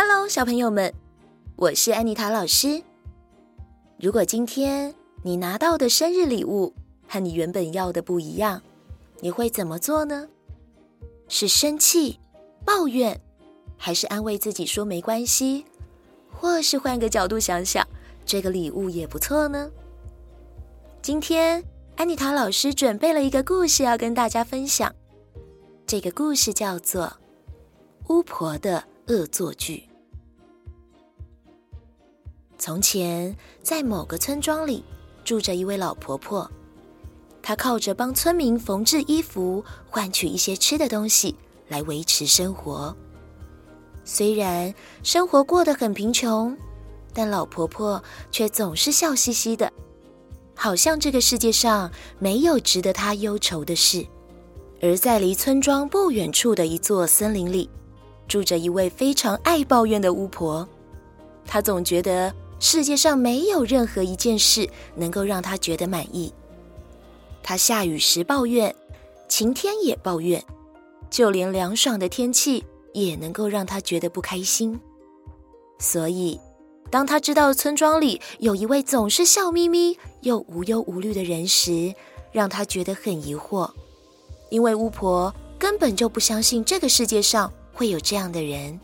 Hello，小朋友们，我是安妮塔老师。如果今天你拿到的生日礼物和你原本要的不一样，你会怎么做呢？是生气、抱怨，还是安慰自己说没关系？或是换个角度想想，这个礼物也不错呢？今天安妮塔老师准备了一个故事要跟大家分享。这个故事叫做《巫婆的恶作剧》。从前，在某个村庄里，住着一位老婆婆。她靠着帮村民缝制衣服，换取一些吃的东西来维持生活。虽然生活过得很贫穷，但老婆婆却总是笑嘻嘻的，好像这个世界上没有值得她忧愁的事。而在离村庄不远处的一座森林里，住着一位非常爱抱怨的巫婆。她总觉得，世界上没有任何一件事能够让他觉得满意。他下雨时抱怨，晴天也抱怨，就连凉爽的天气也能够让他觉得不开心。所以，当他知道村庄里有一位总是笑眯眯又无忧无虑的人时，让他觉得很疑惑，因为巫婆根本就不相信这个世界上会有这样的人。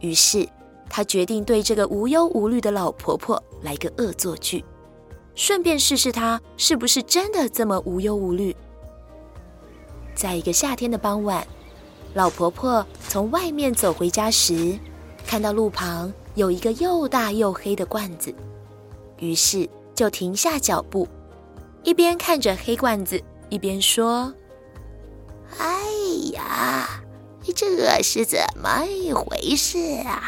于是，他决定对这个无忧无虑的老婆婆来个恶作剧，顺便试试她是不是真的这么无忧无虑。在一个夏天的傍晚，老婆婆从外面走回家时，看到路旁有一个又大又黑的罐子，于是就停下脚步，一边看着黑罐子，一边说：“哎呀，这是怎么一回事啊？”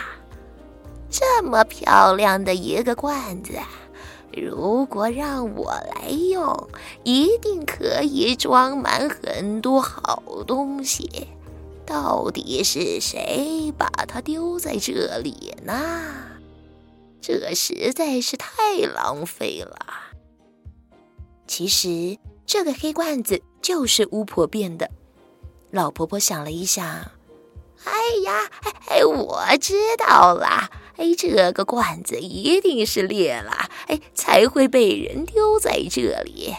这么漂亮的一个罐子，如果让我来用，一定可以装满很多好东西。到底是谁把它丢在这里呢？这实在是太浪费了。其实这个黑罐子就是巫婆变的。老婆婆想了一想，哎呀，哎，我知道了。哎，这个罐子一定是裂了，哎，才会被人丢在这里。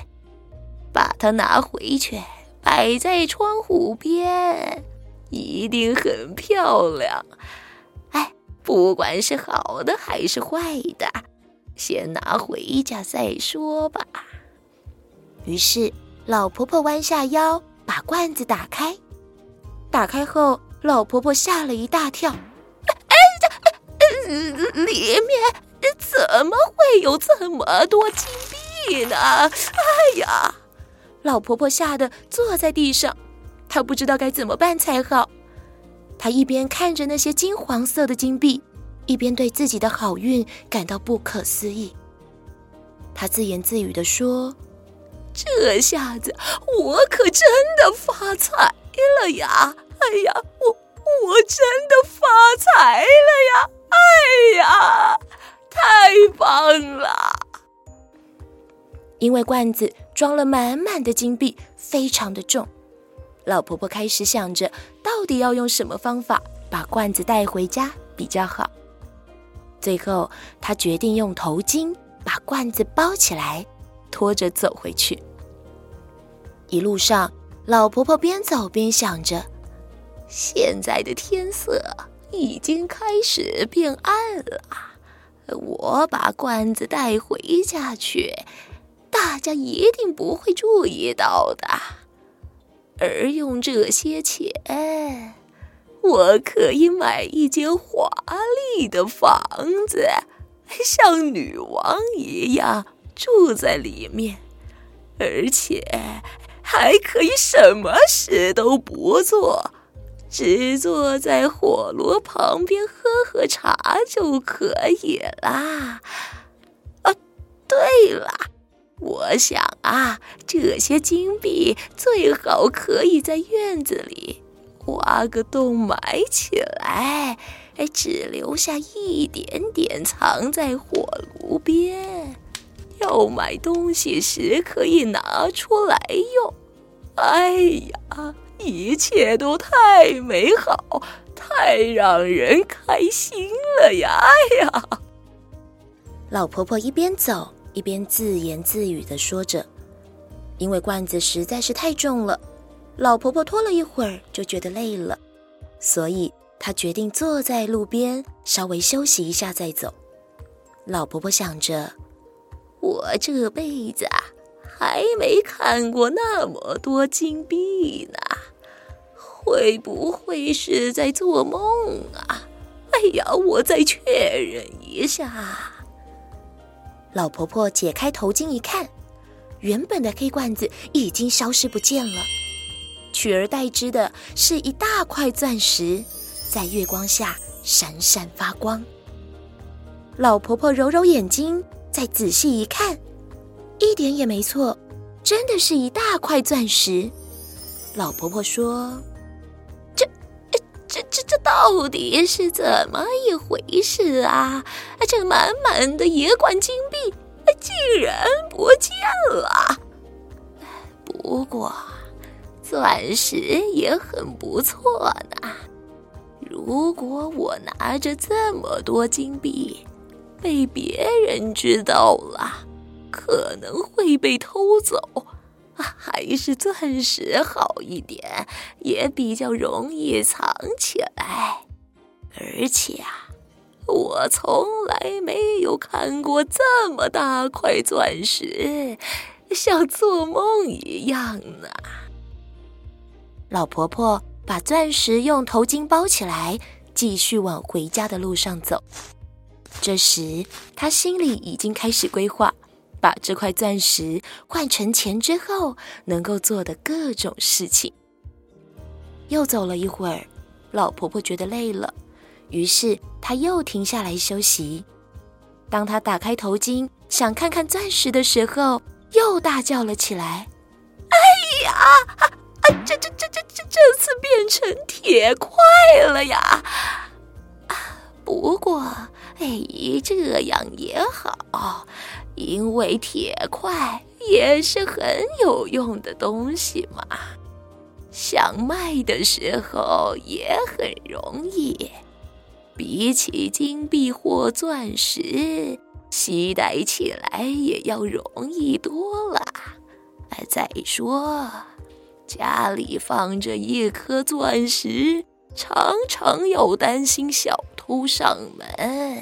把它拿回去，摆在窗户边，一定很漂亮。哎，不管是好的还是坏的，先拿回家再说吧。于是，老婆婆弯下腰，把罐子打开。打开后，老婆婆吓了一大跳。里面怎么会有这么多金币呢？哎呀！老婆婆吓得坐在地上，她不知道该怎么办才好。她一边看着那些金黄色的金币，一边对自己的好运感到不可思议。她自言自语地说：“这下子我可真的发财了呀！哎呀，我我真的发财了呀！”哎呀，太棒了！因为罐子装了满满的金币，非常的重。老婆婆开始想着，到底要用什么方法把罐子带回家比较好。最后，她决定用头巾把罐子包起来，拖着走回去。一路上，老婆婆边走边想着，现在的天色。已经开始变暗了，我把罐子带回家去，大家一定不会注意到的。而用这些钱，我可以买一间华丽的房子，像女王一样住在里面，而且还可以什么事都不做。只坐在火炉旁边喝喝茶就可以啦。啊，对了，我想啊，这些金币最好可以在院子里挖个洞埋起来，哎，只留下一点点藏在火炉边，要买东西时可以拿出来用。哎呀！一切都太美好，太让人开心了呀！哎呀，老婆婆一边走一边自言自语的说着，因为罐子实在是太重了，老婆婆拖了一会儿就觉得累了，所以她决定坐在路边稍微休息一下再走。老婆婆想着，我这辈子啊，还没看过那么多金币呢。会不会是在做梦啊？哎呀，我再确认一下。老婆婆解开头巾一看，原本的黑罐子已经消失不见了，取而代之的是一大块钻石，在月光下闪闪发光。老婆婆揉揉眼睛，再仔细一看，一点也没错，真的是一大块钻石。老婆婆说。这这这到底是怎么一回事啊？这满满的野罐金币竟然不见了！不过，钻石也很不错呢。如果我拿着这么多金币被别人知道了，可能会被偷走。还是钻石好一点，也比较容易藏起来。而且啊，我从来没有看过这么大块钻石，像做梦一样呢。老婆婆把钻石用头巾包起来，继续往回家的路上走。这时，她心里已经开始规划。把这块钻石换成钱之后，能够做的各种事情。又走了一会儿，老婆婆觉得累了，于是她又停下来休息。当她打开头巾想看看钻石的时候，又大叫了起来：“哎呀！啊，啊，这这这这这这次变成铁块了呀！”不过，哎，这样也好。因为铁块也是很有用的东西嘛，想卖的时候也很容易，比起金币或钻石，携带起来也要容易多了。再说，家里放着一颗钻石，常常要担心小偷上门。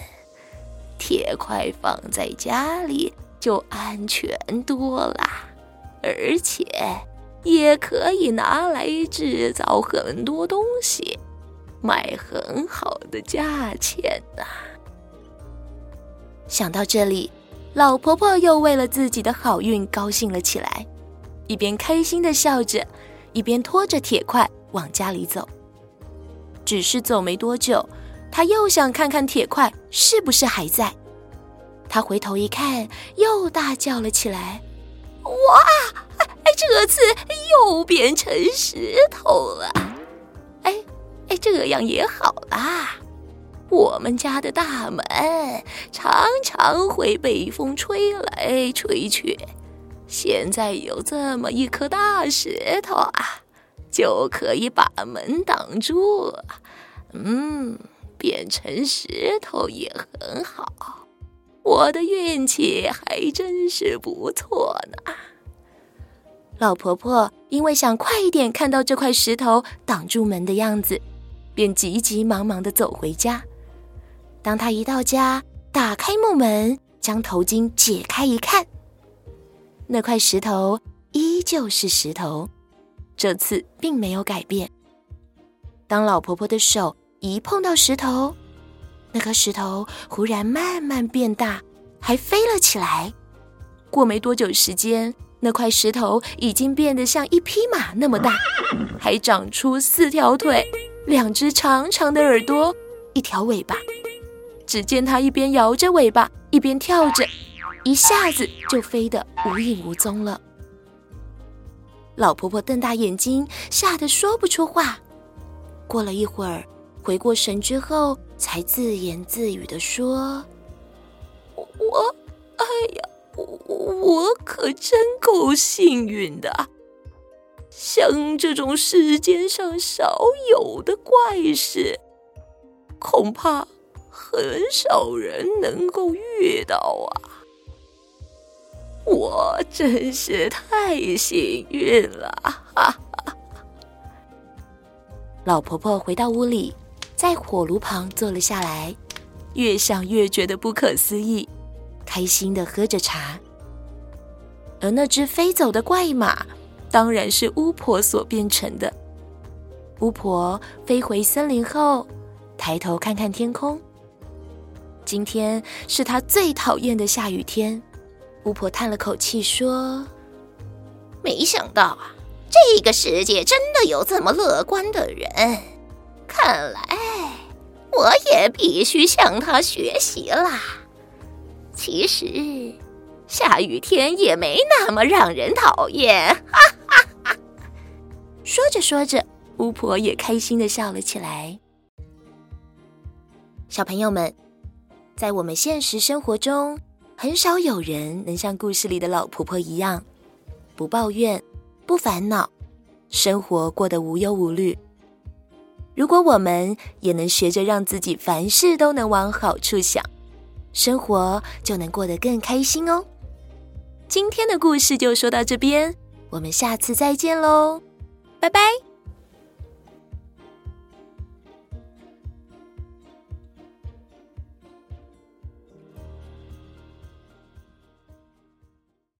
铁块放在家里就安全多了，而且也可以拿来制造很多东西，卖很好的价钱呐。想到这里，老婆婆又为了自己的好运高兴了起来，一边开心的笑着，一边拖着铁块往家里走。只是走没多久，他又想看看铁块是不是还在，他回头一看，又大叫了起来：“哇！这次又变成石头了！哎哎，这样也好啦。我们家的大门常常会被风吹来吹去，现在有这么一颗大石头啊，就可以把门挡住。嗯。”变成石头也很好，我的运气还真是不错呢。老婆婆因为想快一点看到这块石头挡住门的样子，便急急忙忙的走回家。当她一到家，打开木门，将头巾解开一看，那块石头依旧是石头，这次并没有改变。当老婆婆的手一碰到石头，那颗石头忽然慢慢变大，还飞了起来。过没多久时间，那块石头已经变得像一匹马那么大，还长出四条腿、两只长长的耳朵、一条尾巴。只见它一边摇着尾巴，一边跳着，一下子就飞得无影无踪了。老婆婆瞪大眼睛，吓得说不出话。过了一会儿。回过神之后，才自言自语地说：“我，哎呀，我我可真够幸运的，像这种世间上少有的怪事，恐怕很少人能够遇到啊。我真是太幸运了！哈哈。老婆婆回到屋里，在火炉旁坐了下来，越想越觉得不可思议，开心地喝着茶。而那只飞走的怪马，当然是巫婆所变成的。巫婆飞回森林后，抬头看看天空，今天是她最讨厌的下雨天。巫婆叹了口气说：“没想到啊，这个世界真的有这么乐观的人。看来我也必须向他学习啦。其实下雨天也没那么让人讨厌。”哈哈哈。说着说着，巫婆也开心的笑了起来。小朋友们，在我们现实生活中，很少有人能像故事里的老婆婆一样，不抱怨、不烦恼，生活过得无忧无虑。如果我们也能学着让自己凡事都能往好处想，生活就能过得更开心哦。今天的故事就说到这边，我们下次再见喽，拜拜。